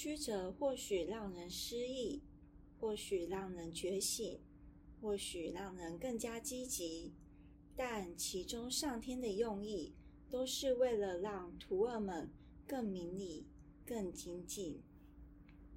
曲折或许让人失意或许让人觉醒或许让人更加积极。但其中上天的用意都是为了让徒儿们更明理更精进。